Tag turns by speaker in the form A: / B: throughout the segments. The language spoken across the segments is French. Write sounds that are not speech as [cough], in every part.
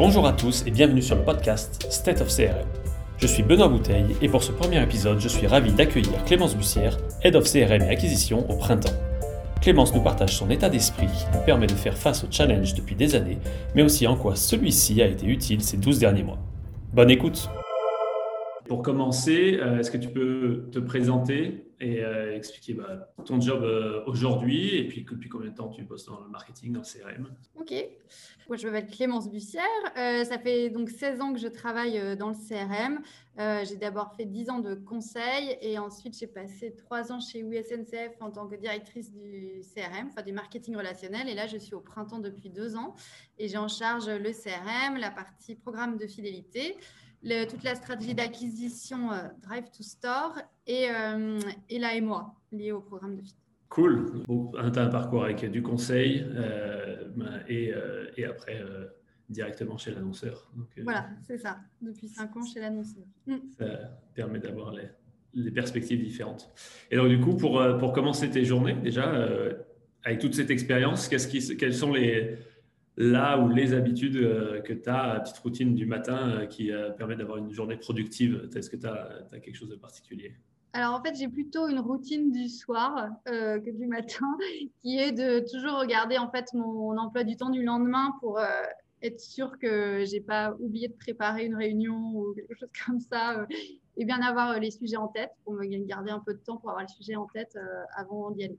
A: Bonjour à tous et bienvenue sur le podcast State of CRM. Je suis Benoît Bouteille et pour ce premier épisode, je suis ravi d'accueillir Clémence Bussière, Head of CRM et Acquisition au printemps. Clémence nous partage son état d'esprit qui nous permet de faire face aux challenges depuis des années, mais aussi en quoi celui-ci a été utile ces 12 derniers mois. Bonne écoute Pour commencer, euh, est-ce que tu peux te présenter et euh, expliquer bah, ton job euh, aujourd'hui et puis depuis combien de temps tu bosses dans le marketing, dans le CRM.
B: Ok, je m'appelle Clémence Bussière. Euh, ça fait donc 16 ans que je travaille dans le CRM. j'ai d'abord fait 10 ans de conseil et ensuite j'ai passé 3 ans chez WSNCF en tant que directrice du CRM, enfin du marketing relationnel. Et là je suis au printemps depuis 2 ans et j'ai en charge le CRM, la partie programme de fidélité toute la stratégie d'acquisition euh, Drive to Store et, euh, et la MOA liée au programme de fit.
A: Cool. Tu as un parcours avec du conseil euh, et, et, après directement chez l'annonceur.
B: voilà, c'est ça. Depuis cinq ans chez l'annonceur. Mm.
A: Ça permet d'avoir les, les, perspectives différentes. Et donc, du coup, pour, pour commencer tes journées, déjà, avec toute cette expérience, qu'est-ce qui, quels sont les, là où les habitudes euh, que tu as, petite routine du matin euh, qui euh, permet d'avoir une journée productive? Est-ce que tu as, quelque chose de particulier?
B: Alors en fait, j'ai plutôt une routine du soir que du matin, [laughs] qui est de toujours regarder en fait mon emploi du temps du lendemain pour être sûr que j'ai pas oublié de préparer une réunion ou quelque chose comme ça, et bien avoir les sujets en tête pour me garder un peu de temps pour avoir les sujets en tête avant d'y aller.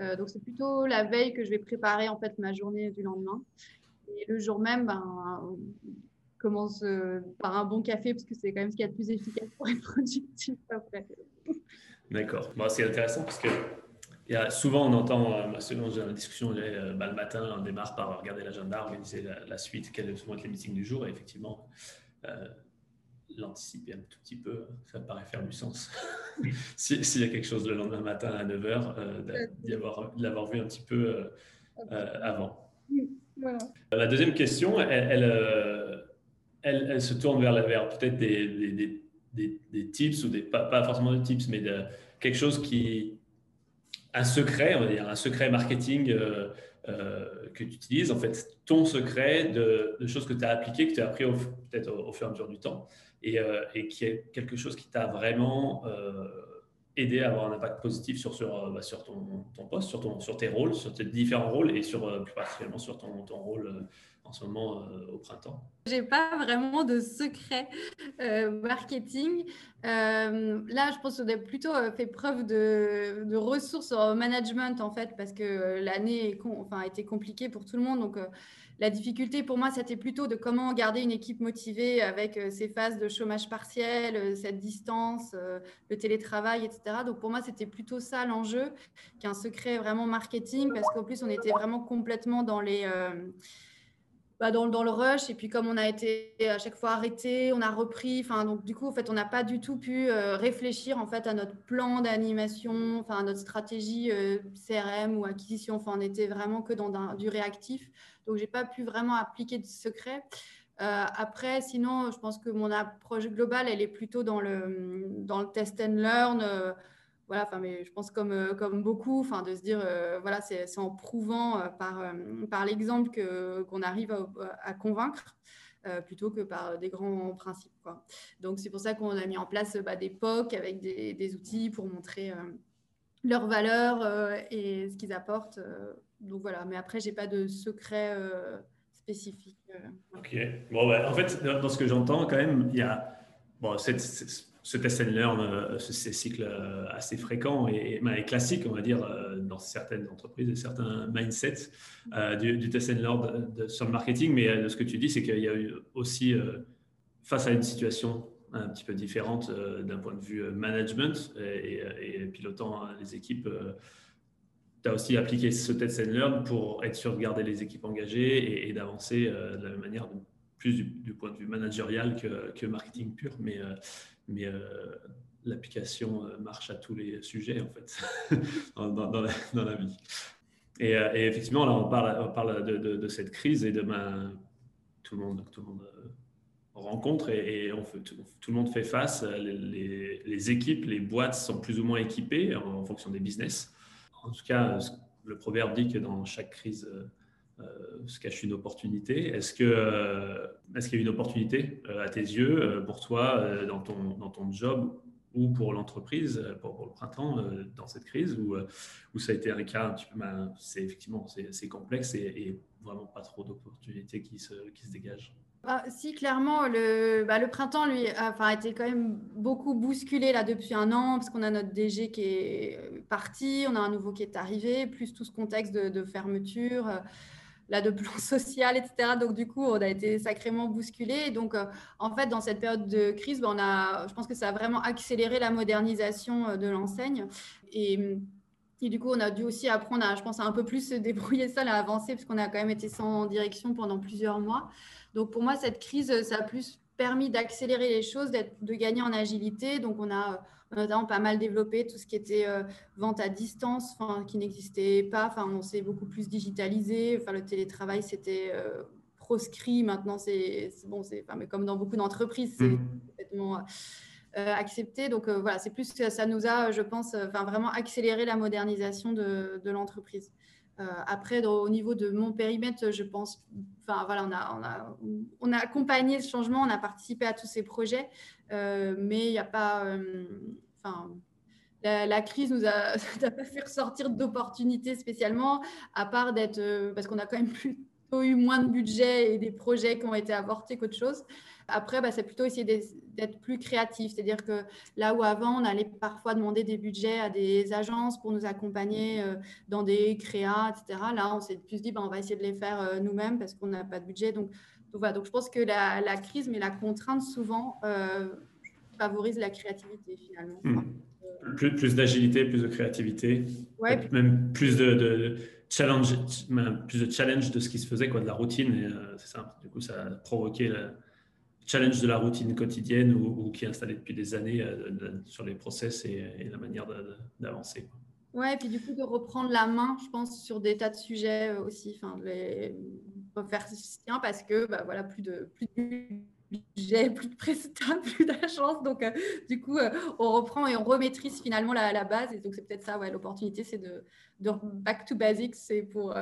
B: Euh, donc c'est plutôt la veille que je vais préparer en fait ma journée du lendemain. Et le jour même, ben, commence euh, par un bon café parce que c'est quand même ce qui est le plus efficace pour être productif après.
A: D'accord. c'est intéressant parce que il y a, souvent on entend, euh, selon la discussion, bah, le matin on démarre par regarder l'agenda, organiser la, suite, quels vont être les meetings du jour. Et effectivement, l'anticiper un tout petit peu, ça me paraît faire du sens. [laughs] S'il y a quelque chose le lendemain matin à 9h, euh, de l'avoir vu un petit peu euh, euh, avant. La deuxième question, elle, elle, elle, se tourne vers, peut-être des, tips, ou pas, forcément des tips, mais quelque chose qui. Un secret, on va dire, un secret marketing. que tu utilises, en fait, ton secret de, choses que tu as appliquées, que tu as appris peut-être au, fur et à mesure du temps, euh, et, qui est quelque chose qui t'a vraiment euh, aidé à avoir un impact positif sur, euh, bah, ton, poste, sur, tes rôles, sur tes différents rôles et sur, plus particulièrement sur ton rôle en ce moment au printemps
B: J'ai pas vraiment de secret marketing. là, je pense qu'on a plutôt fait preuve de, ressources en management en fait, parce que l'année enfin, a été compliquée pour tout le monde. Donc, la difficulté pour moi, c'était plutôt de comment garder une équipe motivée avec euh, ces phases de chômage partiel, euh, cette distance, euh, le télétravail, etc. Donc pour moi, c'était plutôt ça l'enjeu qu'un secret vraiment marketing, parce qu'en plus, on était vraiment complètement dans les... Bah, dans, le rush. Et puis, comme on a été à chaque fois arrêté, on a repris. Enfin, donc, du coup, en fait, on n'a pas du tout pu réfléchir en fait à notre plan d'animation, enfin, à notre stratégie CRM ou acquisition. Enfin, on était vraiment que dans du réactif. Donc, je n'ai pas pu vraiment appliquer de secret. Euh, après, sinon, je pense que mon approche globale, elle est plutôt dans le, dans le test and learn. Euh, voilà, enfin, mais je pense comme, euh, comme beaucoup, enfin, de se dire, voilà, c'est en prouvant par, par l'exemple qu'on arrive à, convaincre. plutôt que par des grands principes. Quoi. Donc, c'est pour ça qu'on a mis en place bah, des POC avec des, outils pour montrer leurs valeurs et ce qu'ils apportent donc voilà, mais après, j'ai pas de secret euh, spécifique. Euh.
A: Ok. Bon, en fait, dans ce que j'entends, quand même, il y a bon, cette, ce test and learn, euh, ces cycles assez fréquents et, et, classiques, on va dire, dans certaines entreprises et certains mindsets du, test and learn sur le marketing. Mais ce que tu dis, c'est qu'il y a eu aussi, face à une situation un petit peu différente d'un point de vue management et, pilotant les équipes tu as aussi appliqué ce test and learn pour être sûr de garder les équipes engagées et, d'avancer euh, de la même manière, plus du, point de vue managérial que, que marketing pur, mais, euh, mais euh, l'application marche à tous les sujets en fait [laughs] dans, dans, la, vie. Et, et, effectivement, là, on parle, on parle de, de, cette crise et demain, tout le monde, tout le monde rencontre et, on tout, le monde fait face. Les, les, équipes, les boîtes sont plus ou moins équipées en fonction des business en tout cas, le proverbe dit que dans chaque crise, euh, se cache une opportunité. Est-ce est-ce qu'il y a une opportunité à tes yeux pour toi dans ton dans ton job ou pour l'entreprise pour, le printemps dans cette crise où, où ça a été un cas un petit peu ben, c'est effectivement c'est complexe et, vraiment pas trop d'opportunités qui se qui se dégagent?
B: Ah, si, clairement, le, bah, le printemps, lui, a, enfin, été quand même beaucoup bousculé là depuis un an, parce qu'on a notre DG qui est euh, parti, on a un nouveau qui est arrivé, plus tout ce contexte de, fermeture, euh, là, de plan [laughs] social, etc. Donc, du coup, on a été sacrément bousculé. Donc, euh, en fait, dans cette période de crise, bah, on a, je pense que ça a vraiment accéléré la modernisation de l'enseigne. Et, et, du coup, on a dû aussi apprendre, à, je pense, un peu plus se débrouiller seul, à avancer, parce qu'on a quand même été sans direction pendant plusieurs mois. Donc pour moi, cette crise, ça a plus permis d'accélérer les choses, de gagner en agilité. Donc on a notamment pas mal développé tout ce qui était euh, vente à distance, qui n'existait pas. Enfin, on s'est beaucoup plus digitalisé. Enfin, le télétravail, c'était euh, proscrit. Maintenant, c'est bon, c'est mais comme dans beaucoup d'entreprises, c'est mmh. complètement euh, accepté. Donc voilà, c'est plus que ça nous a, je pense, enfin vraiment accéléré la modernisation de, de l'entreprise. Euh, après, au niveau de mon périmètre, je pense, enfin voilà, on a, on a, on a accompagné ce changement, on a participé à tous ces projets, euh, mais il n'y a pas, euh, enfin, la, crise nous [laughs] a, pas fait ressortir d'opportunités spécialement, à part d'être, parce qu'on a quand même plutôt eu moins de budget et des projets qui ont été avortés qu'autre chose. Après, bah, c'est plutôt essayer d'être plus créatif. C'est-à-dire que là où avant, on allait parfois demander des budgets à des agences pour nous accompagner euh, dans des créas, etc. Là, on s'est plus dit, bah, on va essayer de les faire euh, nous-mêmes parce qu'on n'a pas de budget. Donc, voilà. donc, je pense que la, crise, mais la contrainte, souvent, euh, favorise la créativité finalement. Hmm.
A: Plus, plus d'agilité, plus de créativité, ouais, même plus de, challenge, plus de challenge de ce qui se faisait, quoi, de la routine. c'est ça. Du coup, ça a provoqué la, challenge de la routine quotidienne ou, qui est installé depuis des années euh, sur les process et, la manière d'avancer.
B: Ouais, et puis du coup de reprendre la main, je pense, sur des tas de sujets euh, aussi, enfin, de les faire sien parce que bah, voilà, plus de budget, plus de prestataires, [laughs] plus d'agence. Donc, euh, du coup, on reprend et on remaîtrise finalement la, base. Et donc, c'est peut-être ça, ouais, l'opportunité, c'est de, de, back to basics, c'est pour,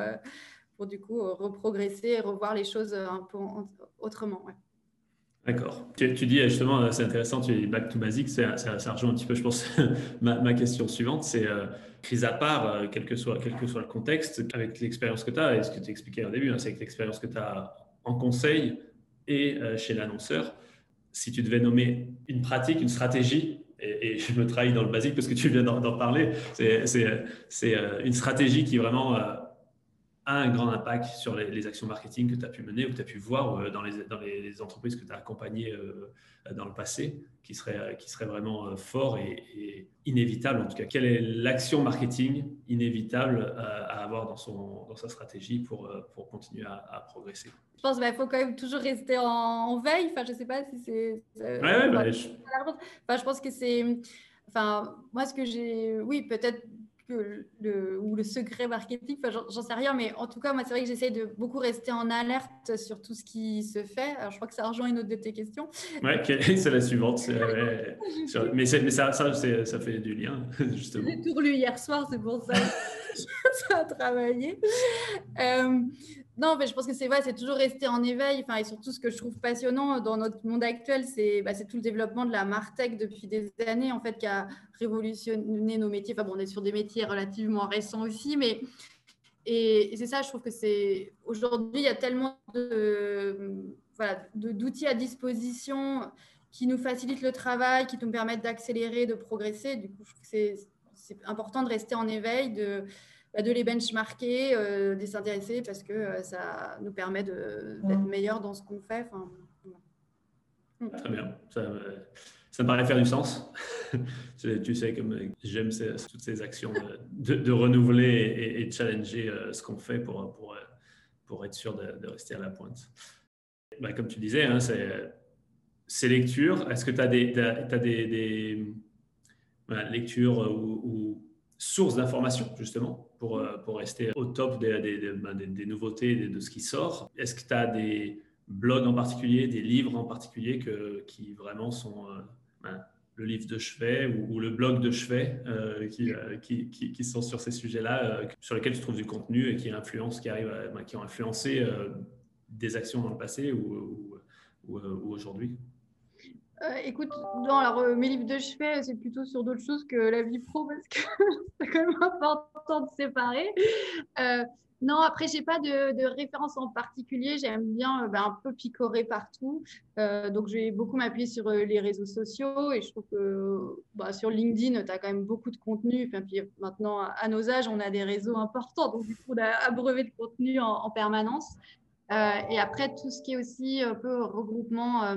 B: pour du coup reprogresser et revoir les choses un peu autrement.
A: D'accord. Tu, dis justement, c'est intéressant, tu dis back to basics, ça, rejoint un petit peu, je pense, [laughs] ma, question suivante, c'est euh, crise à part, euh, quel, que soit, quel que soit le contexte, avec l'expérience que tu as, et ce que tu expliquais au début, hein, c'est avec l'expérience que tu as en conseil et euh, chez l'annonceur, si tu devais nommer une pratique, une stratégie, et, je me trahis dans le basique parce que tu viens d'en parler, c'est une stratégie qui vraiment a un grand impact sur les, actions marketing que tu as pu mener ou que tu as pu voir euh, dans les, dans les entreprises que tu as accompagnées euh, dans le passé, qui serait, qui serait vraiment euh, fort et, inévitable en tout cas. Quelle est l'action marketing inévitable à avoir dans, son, dans sa stratégie pour, pour continuer à, progresser?
B: Je pense qu'il bah, faut quand même toujours rester en, veille. Enfin, je ne sais pas si c'est...
A: Ouais, ouais, bah,
B: je... Enfin, je pense que c'est... Enfin, moi, ce que j'ai... Oui, peut-être le, ou le secret marketing, enfin, j'en sais rien, mais en tout cas, moi, c'est vrai que j'essaye de beaucoup rester en alerte sur tout ce qui se fait. Alors, je crois que ça rejoint une autre de tes questions.
A: Oui, [laughs] c'est la suivante. [laughs] mais, mais ça, ça, ça, fait du lien, [laughs] justement.
B: J'ai tout relu hier soir, c'est pour ça ça a travaillé. Euh, non, mais je pense que c'est vrai, c'est toujours rester en éveil. Enfin, et surtout, ce que je trouve passionnant dans notre monde actuel, c'est bah, tout le développement de la Martech depuis des années, en fait, qui a révolutionné nos métiers. Enfin, bon, on est sur des métiers relativement récents aussi, mais et, c'est ça, je trouve que c'est aujourd'hui, il y a tellement d'outils à disposition qui nous facilitent le travail, qui nous permettent d'accélérer, de progresser. Du coup, je trouve que c'est important de rester en éveil, de les benchmarker, euh, de s'intéresser parce que euh, ça nous permet d'être meilleur dans ce qu'on fait.
A: Très bien. Ça, ça, me paraît faire du sens. [laughs] tu sais, comme j'aime toutes ces actions de, renouveler et, de challenger euh, ce qu'on fait pour, pour, pour, être sûr de, rester à la pointe. Bah, comme tu disais, hein, c'est ces lectures, est-ce que tu as des, as des, des lectures ou source d'information, justement, pour, euh, pour rester au top des, des, nouveautés, de ce qui sort. Est-ce que tu as des blogs en particulier, des livres en particulier qui vraiment sont, euh, ben, le livre de chevet ou, le blog de chevet qui, qui, qui, sont sur ces sujets-là, sur lesquels tu trouves du contenu et qui, influencent, qui, arrivent bah, qui ont influencé des actions dans le passé ou aujourd'hui?
B: Euh, écoute, alors, euh, mes livres de chevet, c'est plutôt sur d'autres choses que la vie pro parce que [laughs] c'est quand même important de séparer. Euh, non, après, j'ai pas de, référence en particulier. J'aime bien ben, un peu picorer partout. donc, je vais beaucoup m'appuyer sur les réseaux sociaux et je trouve que bah, sur LinkedIn, tu as quand même beaucoup de contenu. Et puis maintenant, à nos âges, on a des réseaux importants. Donc, du coup, on a abreuvé de contenu en, en permanence. et après, tout ce qui est aussi un peu regroupement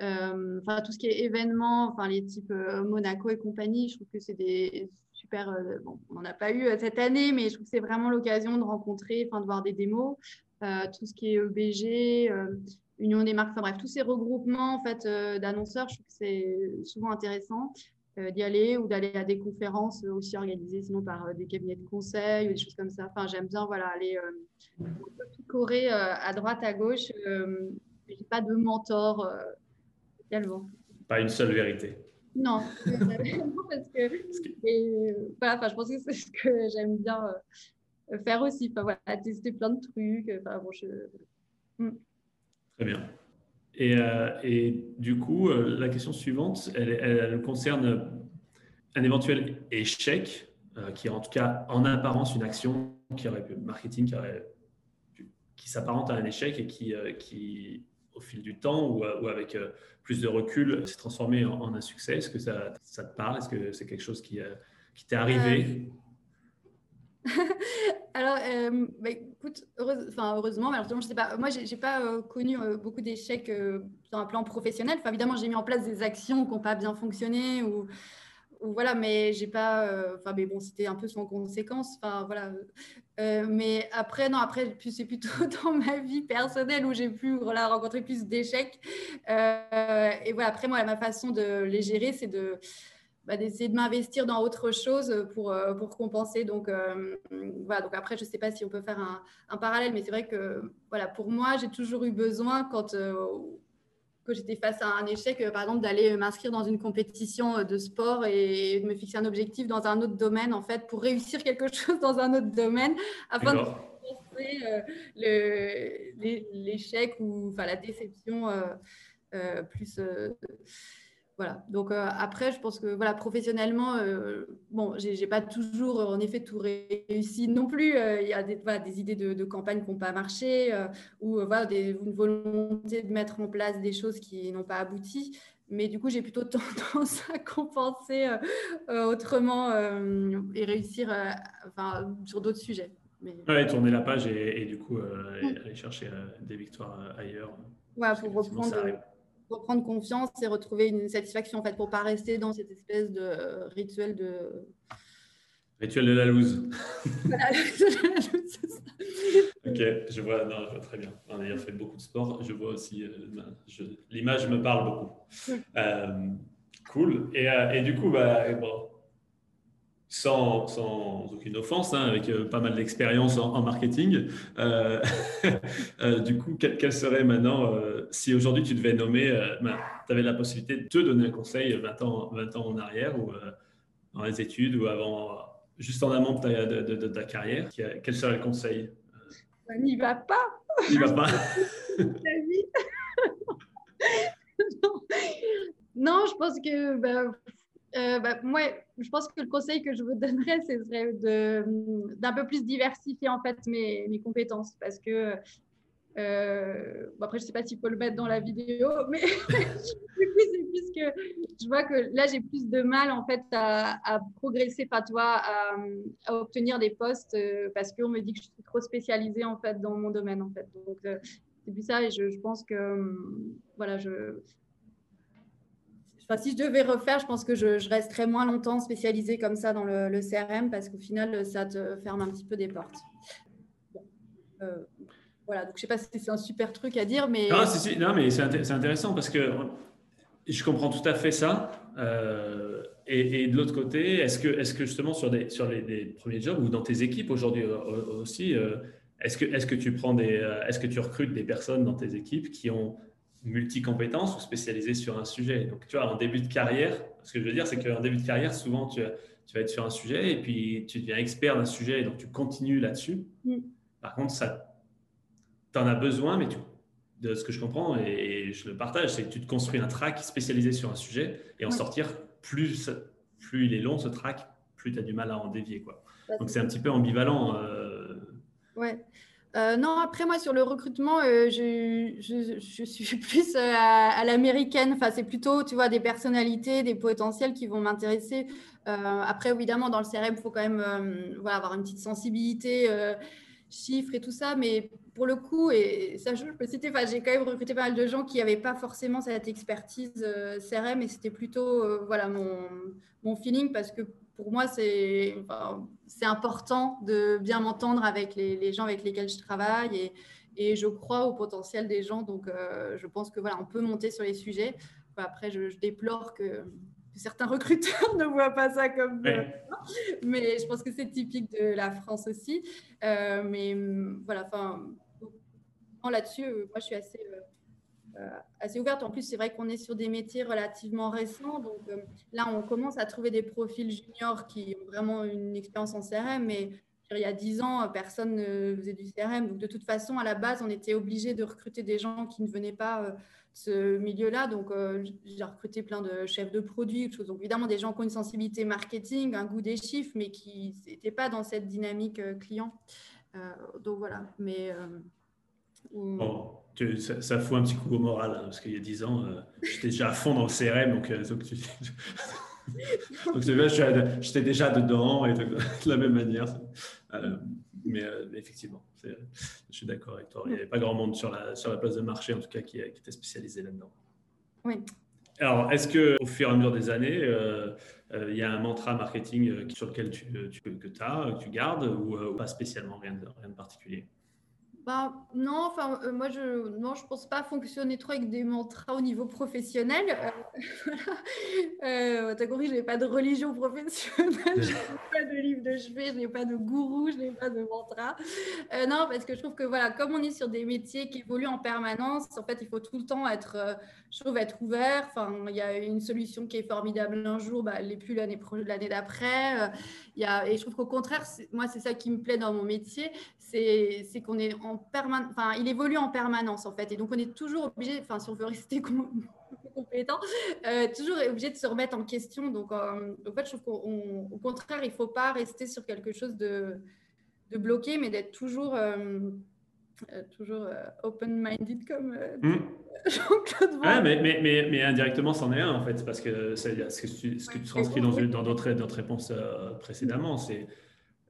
B: enfin, tout ce qui est événements, enfin, les types euh, Monaco et compagnie, je trouve que c'est des super. Euh, bon, on n'en a pas eu cette année, mais je trouve que c'est vraiment l'occasion de rencontrer, enfin, de voir des démos. tout ce qui est EBG, Union des marques, enfin bref, tous ces regroupements en fait, d'annonceurs, je trouve que c'est souvent intéressant d'y aller ou d'aller à des conférences aussi organisées sinon par des cabinets de conseil ou des choses comme ça. Enfin, j'aime bien voilà, aller picorer à droite, à gauche. Je n'ai pas de mentor
A: pas une seule vérité.
B: Non, [laughs] parce que voilà, je pense que c'est ce que j'aime bien euh, faire aussi. Enfin, voilà, tester plein de trucs. Enfin, bon, je...
A: Hmm. Très bien. Et, euh, et, du coup, euh, la question suivante, elle, elle, concerne un éventuel échec, qui est en tout cas en apparence une action qui aurait pu, marketing qui, aurait, qui s'apparente à un échec et qui, qui au fil du temps ou, ou avec plus de recul, s'est transformé en, un succès? Est-ce que ça, ça, te parle? Est-ce que c'est quelque chose qui, euh, t'est arrivé?
B: Euh, [laughs] Alors, euh, bah, écoute, heureusement, je sais pas, moi, j'ai pas connu beaucoup d'échecs sur un plan professionnel. Enfin, évidemment, j'ai mis en place des actions qui n'ont pas bien fonctionné ou, voilà, mais j'ai pas. Euh, enfin, mais bon, c'était un peu sans conséquence. Enfin, voilà. Euh, mais après, non, après, c'est plutôt [laughs] dans ma vie personnelle où j'ai pu voilà, rencontrer plus d'échecs. Euh, et voilà, après, moi, ma façon de les gérer, c'est de. Bah, d'essayer de m'investir dans autre chose pour, pour compenser. Donc, voilà. Donc, après, je ne sais pas si on peut faire un, un parallèle, mais c'est vrai que, voilà, pour moi, j'ai toujours eu besoin, quand, que j'étais face à un échec, euh, par exemple, d'aller m'inscrire dans une compétition euh, de sport et de me fixer un objectif dans un autre domaine, en fait, pour réussir quelque [laughs] chose dans un autre domaine, afin de euh, l'échec ou enfin, la déception plus voilà. Donc euh, après, je pense que voilà, professionnellement, euh, bon, j'ai pas toujours en effet tout réussi non plus. Euh, il y a des, des idées de, campagne qui n'ont pas marché ou voilà, des, une volonté de mettre en place des choses qui n'ont pas abouti. Mais du coup, j'ai plutôt [laughs] tendance à compenser autrement et réussir enfin, sur d'autres sujets.
A: Mais... Ouais, tourner la page et, du coup aller chercher des victoires ailleurs.
B: Ouais, pour reprendre reprendre confiance et retrouver une satisfaction en fait pour pas rester dans cette espèce de euh, rituel de
A: rituel de la loose. [laughs] [laughs] ok, je vois, non, je vois très bien. En ayant fait beaucoup de sport, je vois aussi euh, l'image me parle beaucoup. Euh, cool. Et, et, du coup, bah, bon, sans, sans, aucune offense, hein, avec euh, pas mal d'expérience en, marketing. Euh, [laughs] euh, du coup, quel, serait maintenant, si aujourd'hui tu devais nommer, ben, tu avais la possibilité de te donner un conseil 20 ans, 20 ans en arrière ou dans les études ou avant, juste en amont de ta, de, ta carrière, quel serait le conseil
B: ben, N'y va pas
A: N'y va pas [laughs] [laughs]
B: non. je pense que ben, euh, bah, moi, je pense que le conseil que je vous donnerais, ce serait d'un peu plus diversifier en fait mes, compétences parce que euh, après, je ne sais pas s'il faut le mettre dans la vidéo, mais [laughs] c'est plus que je vois que là, j'ai plus de mal en fait à, progresser, pas toi, à, à, obtenir des postes euh, parce qu'on me dit que je suis trop spécialisée en fait dans mon domaine en fait. Donc, c'est plus ça et je, je pense que hum, voilà, je, si je devais refaire, je pense que je, resterais moins longtemps spécialisée comme ça dans le, CRM parce qu'au final, ça te ferme un petit peu des portes. Euh, voilà, donc je ne sais pas si c'est un super truc à dire, mais.
A: Non, si, non mais c'est intéressant parce que je comprends tout à fait ça. Euh, et, de l'autre côté, est-ce que, est que justement sur, des, sur les, premiers jobs ou dans tes équipes aujourd'hui euh, aussi, est-ce que, est que tu prends des, est-ce que tu recrutes des personnes dans tes équipes qui ont multi-compétences ou spécialisé sur un sujet. Donc, tu vois, en début de carrière, ce que je veux dire, c'est qu'en début de carrière, souvent, tu, tu, vas être sur un sujet et puis tu deviens expert d'un sujet et donc tu continues là-dessus. Mm. Par contre, ça, tu en as besoin, mais tu, de ce que je comprends et, je le partage, c'est que tu te construis un track spécialisé sur un sujet et en sortir, plus, plus il est long ce track, plus tu as du mal à en dévier. Quoi. Donc, c'est un petit peu ambivalent. Euh...
B: Ouais. Euh, non, après moi sur le recrutement, euh, je, suis [laughs] plus euh, à, l'américaine. Enfin, c'est plutôt, tu vois, des personnalités, des potentiels qui vont m'intéresser. après, évidemment, dans le CRM, il faut quand même voilà, avoir une petite sensibilité, chiffres et tout ça. Mais pour le coup, et ça, je peux citer, j'ai quand même recruté pas mal de gens qui n'avaient pas forcément cette expertise CRM et c'était plutôt voilà mon, mon feeling parce que pour moi, c'est important de bien m'entendre avec les, gens avec lesquels je travaille et, et, je crois au potentiel des gens. Donc, euh, je pense que voilà, on peut monter sur les sujets. après, je, déplore que, certains [laughs] recruteurs ne voient pas ça comme. Euh, mais je pense que c'est typique de la France aussi. Euh, mais voilà, enfin, là-dessus, moi, je suis assez assez ouverte. En plus, c'est vrai qu'on est sur des métiers relativement récents. Donc euh, là, on commence à trouver des profils juniors qui ont vraiment une expérience en CRM. Mais il y a dix ans, personne ne faisait du CRM. Donc de toute façon, à la base, on était obligé de recruter des gens qui ne venaient pas euh, de ce milieu-là. Donc j'ai recruté plein de chefs de produits, choses. Donc évidemment, des gens qui ont une sensibilité marketing, un goût des chiffres, mais qui n'étaient pas dans cette dynamique client. donc voilà. Mais
A: ça, ça, fout un petit coup au moral, hein, parce qu'il y a 10 ans, euh, j'étais déjà à fond dans le CRM, donc, euh, donc, tu... [laughs] donc j'étais déjà dedans et de, la même manière. Euh, mais effectivement, je suis d'accord avec toi. Il n'y avait pas grand monde sur la, sur la place de marché, en tout cas, qui, qui était spécialisé là-dedans.
B: Oui.
A: Alors, est-ce qu'au fur et à mesure des années, il y a un mantra marketing sur lequel tu, tu que as, que tu gardes, ou pas spécialement, rien de, rien de particulier?
B: Bah, non, enfin, euh, moi, je ne je pense pas fonctionner trop avec des mantras au niveau professionnel. Euh, [laughs] euh, T'as compris, je n'ai pas de religion professionnelle, [laughs] je n'ai pas de livre de chevet, je n'ai pas de gourou, je n'ai pas de mantra. Euh, non, parce que je trouve que, voilà, comme on est sur des métiers qui évoluent en permanence, en fait, il faut tout le temps être, je trouve, être ouvert. Enfin, il y a une solution qui est formidable un jour, bah, elle n'est plus l'année d'après. Il y a, et je trouve qu'au contraire, moi, c'est ça qui me plaît dans mon métier, c'est qu'on est en permanence, enfin, il évolue en permanence en fait, et donc on est toujours obligé, enfin, si on veut rester [laughs] compétent, euh, toujours obligé de se remettre en question. Donc, euh, en fait, je trouve qu'au contraire, il ne faut pas rester sur quelque chose de, de bloqué, mais d'être toujours, euh, toujours open-minded comme mmh. [laughs]
A: Jean-Claude mais, mais, mais, mais, indirectement, c'en est un en fait, parce que c'est ce que tu, ce que tu transcris dans, dans d'autres réponses précédemment, c'est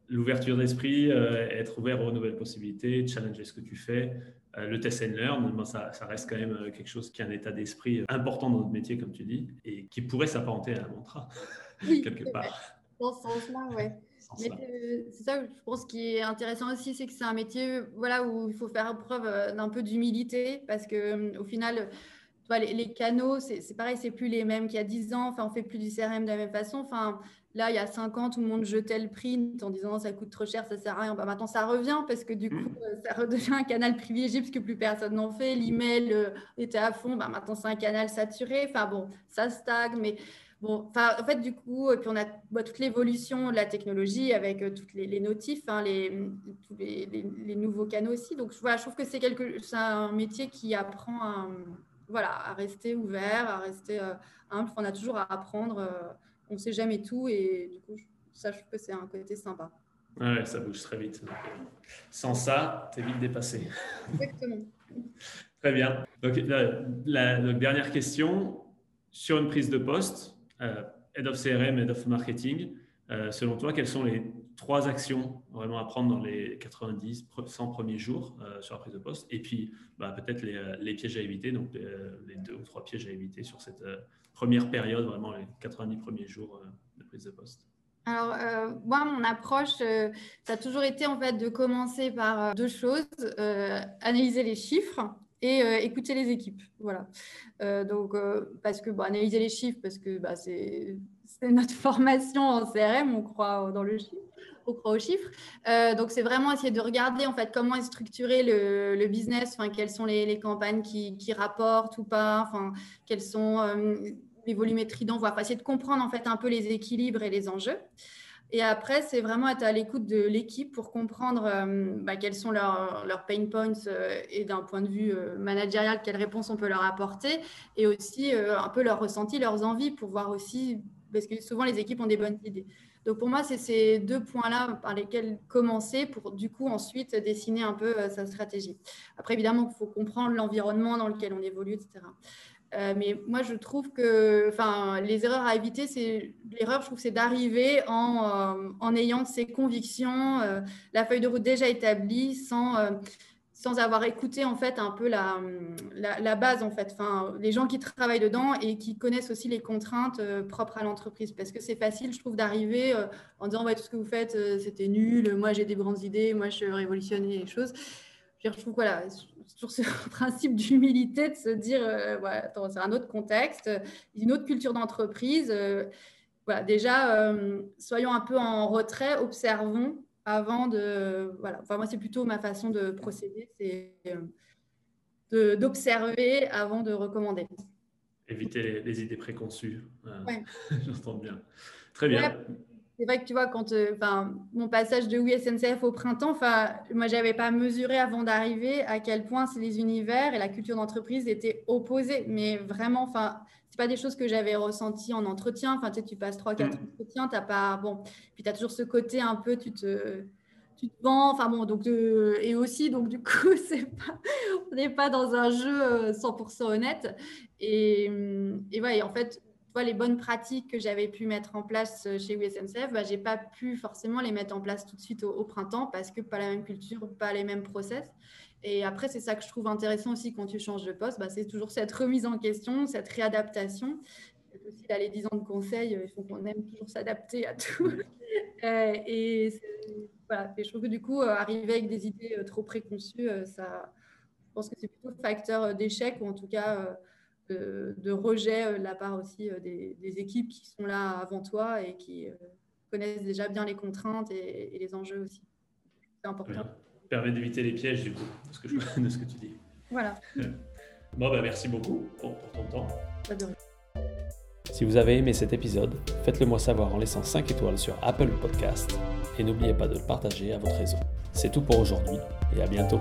A: l'ouverture d'esprit, euh, être ouvert aux nouvelles possibilités, challenger ce que tu fais. Euh, le test and learn, ça, reste quand même euh, quelque chose qui est un état d'esprit important dans notre métier, comme tu dis, et qui pourrait s'apparenter à un mantra, [laughs] quelque part.
B: Dans ce sens-là, oui. C'est ça, je pense, qui est intéressant aussi, c'est que c'est un métier voilà, où il faut faire preuve d'un peu d'humilité, parce que au les, les, canaux, c'est pareil, c'est plus les mêmes qu'il y a 10 ans. Enfin, on fait plus du CRM de la même façon. Enfin, Là, il y a cinq ans, tout le monde jetait le print en disant ça coûte trop cher, ça sert à rien. Bah, maintenant, ça revient parce que du coup, mm. euh, ça redevient un canal privilégié parce que plus personne n'en fait. L'email euh, était à fond, bah, maintenant c'est un canal saturé. Enfin bon, ça stagne, mais bon, en fait, du coup, et puis on a bah, toute l'évolution de la technologie avec euh, toutes les, notifs, hein, les, tous les, nouveaux canaux aussi. Donc voilà, je trouve que c'est quelque, c'est un métier qui apprend à, voilà, à rester ouvert, à rester humble. On a toujours à apprendre on ne sait jamais tout et du coup, ça, je trouve que c'est un côté sympa.
A: Ouais, ça bouge très vite. Sans ça, tu es vite dépassé.
B: Exactement. [laughs]
A: très bien. Donc, la, dernière question. Sur une prise de poste, euh, Head of CRM, Head of Marketing, euh, selon toi, quelles sont les trois actions vraiment à prendre dans les 90, 100 premiers jours euh, sur la prise de poste? Et puis, bah, peut-être les, les, pièges à éviter, donc les, deux ou trois pièges à éviter sur cette première période, vraiment les 90 premiers jours euh, de prise de poste
B: alors, euh, moi, mon approche, euh, ça a toujours été en fait de commencer par deux choses analyser les chiffres et écouter les équipes. Voilà. donc, parce que, bon, analyser les chiffres, parce que bah, c'est notre [laughs] formation en CRM, on croit dans le chiffre. trop croire aux chiffres. Euh, donc, c'est vraiment essayer de regarder en fait comment est structuré le, le business, enfin, quelles sont les, les campagnes qui, qui, rapportent ou pas, enfin, quelles sont euh, les volumétries d'envoi, essayer de comprendre en fait un peu les équilibres et les enjeux. Et après, c'est vraiment être à l'écoute de l'équipe pour comprendre euh, bah, quels sont leurs, leurs pain points euh, et d'un point de vue euh, managérial, quelles réponses on peut leur apporter et aussi un peu leurs ressentis, leurs envies pour voir aussi, parce que souvent les équipes ont des bonnes idées. Donc pour moi, c'est ces deux points-là par lesquels commencer pour du coup ensuite dessiner un peu sa stratégie. Après, évidemment, il faut comprendre l'environnement dans lequel on évolue, etc. Euh, mais moi, je trouve que les erreurs à éviter, c'est l'erreur, je trouve, c'est d'arriver en, euh, ayant ses convictions, euh, la feuille de route déjà établie, sans, sans avoir écouté en fait un peu la, la, la, base en fait, enfin, les gens qui travaillent dedans et qui connaissent aussi les contraintes propres à l'entreprise. Parce que c'est facile, je trouve, d'arriver en disant ouais, tout ce que vous faites, c'était nul, moi j'ai des grandes idées, moi je révolutionner les choses. Je trouve voilà, toujours ce [laughs] principe d'humilité de se dire, euh, attends, c'est un autre contexte, une autre culture d'entreprise. Euh, voilà, déjà, euh, soyons un peu en retrait, observons avant de. Voilà, enfin, moi, c'est plutôt ma façon de procéder, c'est d'observer avant de recommander.
A: Éviter les, idées préconçues. [laughs] J'entends bien. Très bien
B: c'est vrai que tu vois, quand euh, mon passage de oui SNCF au printemps, moi, je n'avais pas mesuré avant d'arriver à quel point les univers et la culture d'entreprise étaient opposés. Mais vraiment, enfin, c'est pas des choses que j'avais ressenties en entretien. Enfin, tu sais, tu passes 3-4 mm. entretiens, tu pas. Bon, puis tu as toujours ce côté un peu, tu te. Tu te vends, enfin bon, donc et aussi, donc du coup, [laughs] c'est pas, on n'est pas dans un jeu 100% euh, honnête. Et, et, ouais, et en fait, les bonnes pratiques que j'avais pu mettre en place euh, chez USNCF, bah, je n'ai pas pu forcément les mettre en place tout de suite au, printemps parce que pas la même culture, pas les mêmes process. Et après, c'est ça que je trouve intéressant aussi quand tu changes de poste, bah, c'est toujours cette remise en question, cette réadaptation. aussi là, les 10 ans de conseil, euh, il faut qu'on aime toujours s'adapter à tout. [laughs] Euh, et, voilà. et je trouve que du coup, arriver avec des idées trop préconçues, ça, je pense que c'est plutôt facteur d'échec ou en tout cas de, rejet euh, de la part aussi euh, des, équipes qui sont là avant toi et qui euh, connaissent déjà bien les contraintes et, les enjeux aussi. C'est important.
A: Permet d'éviter les pièges du coup, de ce que, je, [laughs] ce que tu dis.
B: Voilà.
A: Bon, bah, merci beaucoup pour, ton temps.
C: Si vous avez aimé cet épisode, faites-le moi savoir en laissant 5 étoiles sur Apple Podcast et n'oubliez pas de le partager à votre réseau. C'est tout pour aujourd'hui et à bientôt.